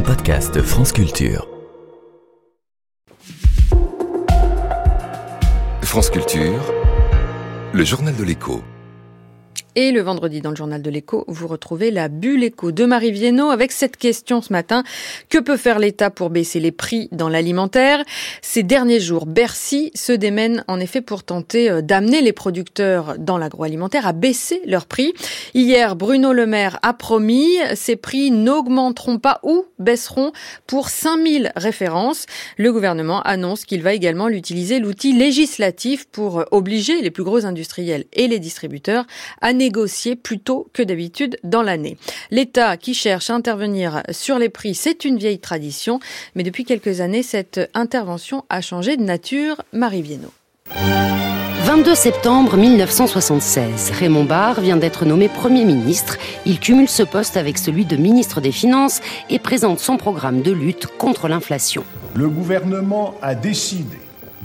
un podcast France Culture. France Culture, le journal de l'écho. Et le vendredi dans le journal de l'écho, vous retrouvez la bulle écho de Marie Viennot avec cette question ce matin. Que peut faire l'État pour baisser les prix dans l'alimentaire? Ces derniers jours, Bercy se démène en effet pour tenter euh, d'amener les producteurs dans l'agroalimentaire à baisser leurs prix. Hier, Bruno Le Maire a promis ces prix n'augmenteront pas ou baisseront pour 5000 références. Le gouvernement annonce qu'il va également utiliser l'outil législatif pour obliger les plus gros industriels et les distributeurs à négocier plus tôt que d'habitude dans l'année. L'État qui cherche à intervenir sur les prix, c'est une vieille tradition, mais depuis quelques années, cette intervention a changé de nature. Marie Viennot. 22 septembre 1976, Raymond Barre vient d'être nommé Premier ministre. Il cumule ce poste avec celui de ministre des Finances et présente son programme de lutte contre l'inflation. Le gouvernement a décidé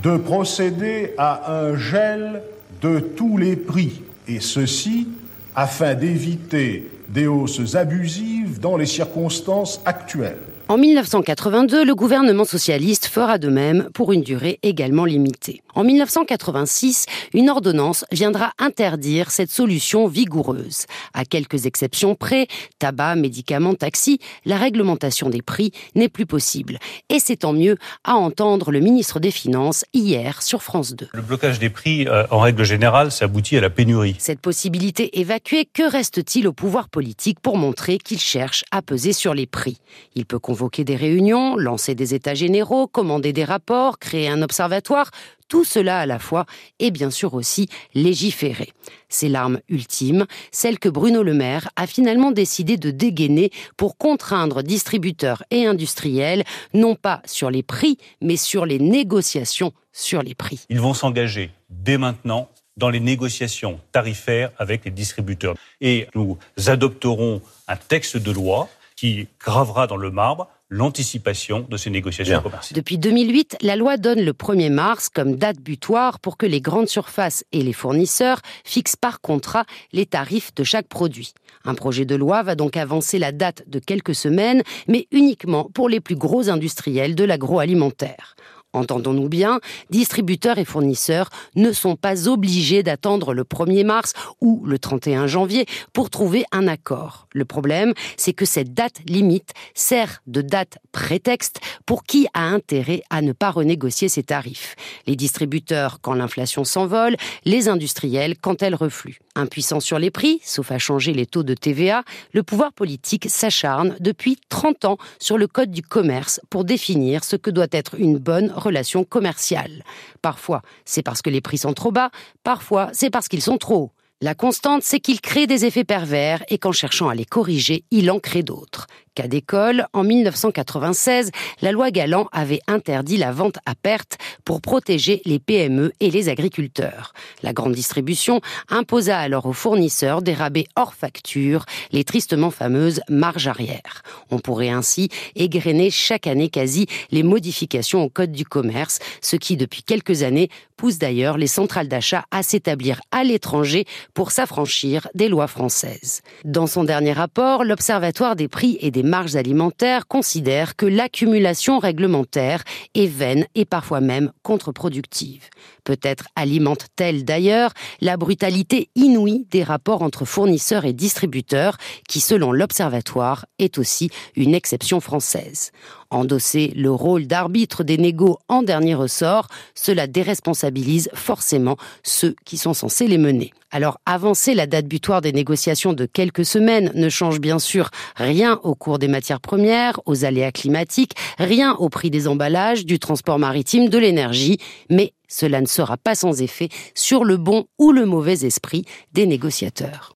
de procéder à un gel de tous les prix et ceci afin d'éviter des hausses abusives dans les circonstances actuelles. En 1982, le gouvernement socialiste fera de même pour une durée également limitée. En 1986, une ordonnance viendra interdire cette solution vigoureuse. À quelques exceptions près, tabac, médicaments, taxis, la réglementation des prix n'est plus possible. Et c'est tant mieux à entendre le ministre des Finances hier sur France 2. Le blocage des prix, euh, en règle générale, ça aboutit à la pénurie. Cette possibilité évacuée, que reste-t-il au pouvoir politique pour montrer qu'il cherche à peser sur les prix? Il peut convoquer des réunions, lancer des états généraux, commander des rapports, créer un observatoire, tout cela à la fois et bien sûr aussi légiférer. C'est l'arme ultime, celle que Bruno Le Maire a finalement décidé de dégainer pour contraindre distributeurs et industriels, non pas sur les prix, mais sur les négociations sur les prix. Ils vont s'engager dès maintenant dans les négociations tarifaires avec les distributeurs. Et nous adopterons un texte de loi qui gravera dans le marbre l'anticipation de ces négociations commerciales. Depuis 2008, la loi donne le 1er mars comme date butoir pour que les grandes surfaces et les fournisseurs fixent par contrat les tarifs de chaque produit. Un projet de loi va donc avancer la date de quelques semaines, mais uniquement pour les plus gros industriels de l'agroalimentaire. Entendons-nous bien, distributeurs et fournisseurs ne sont pas obligés d'attendre le 1er mars ou le 31 janvier pour trouver un accord. Le problème, c'est que cette date limite sert de date prétexte pour qui a intérêt à ne pas renégocier ses tarifs. Les distributeurs quand l'inflation s'envole, les industriels quand elle reflue. Impuissant sur les prix, sauf à changer les taux de TVA, le pouvoir politique s'acharne depuis 30 ans sur le code du commerce pour définir ce que doit être une bonne relation commerciale. Parfois, c'est parce que les prix sont trop bas, parfois, c'est parce qu'ils sont trop hauts. La constante, c'est qu'il crée des effets pervers et qu'en cherchant à les corriger, il en crée d'autres. Cas d'école, en 1996, la loi Galland avait interdit la vente à perte pour protéger les PME et les agriculteurs. La grande distribution imposa alors aux fournisseurs des rabais hors facture, les tristement fameuses marges arrière. On pourrait ainsi égrener chaque année quasi les modifications au code du commerce, ce qui depuis quelques années pousse d'ailleurs les centrales d'achat à s'établir à l'étranger pour s'affranchir des lois françaises. Dans son dernier rapport, l'Observatoire des prix et des marges alimentaires considère que l'accumulation réglementaire est vaine et parfois même contre-productive. Peut-être alimente-t-elle d'ailleurs la brutalité inouïe des rapports entre fournisseurs et distributeurs qui, selon l'Observatoire, est aussi une exception française. Endosser le rôle d'arbitre des négos en dernier ressort, cela déresponsabilise forcément ceux qui sont censés les mener. Alors avancer la date butoir des négociations de quelques semaines ne change bien sûr rien au cours des matières premières, aux aléas climatiques, rien au prix des emballages, du transport maritime, de l'énergie, mais cela ne sera pas sans effet sur le bon ou le mauvais esprit des négociateurs.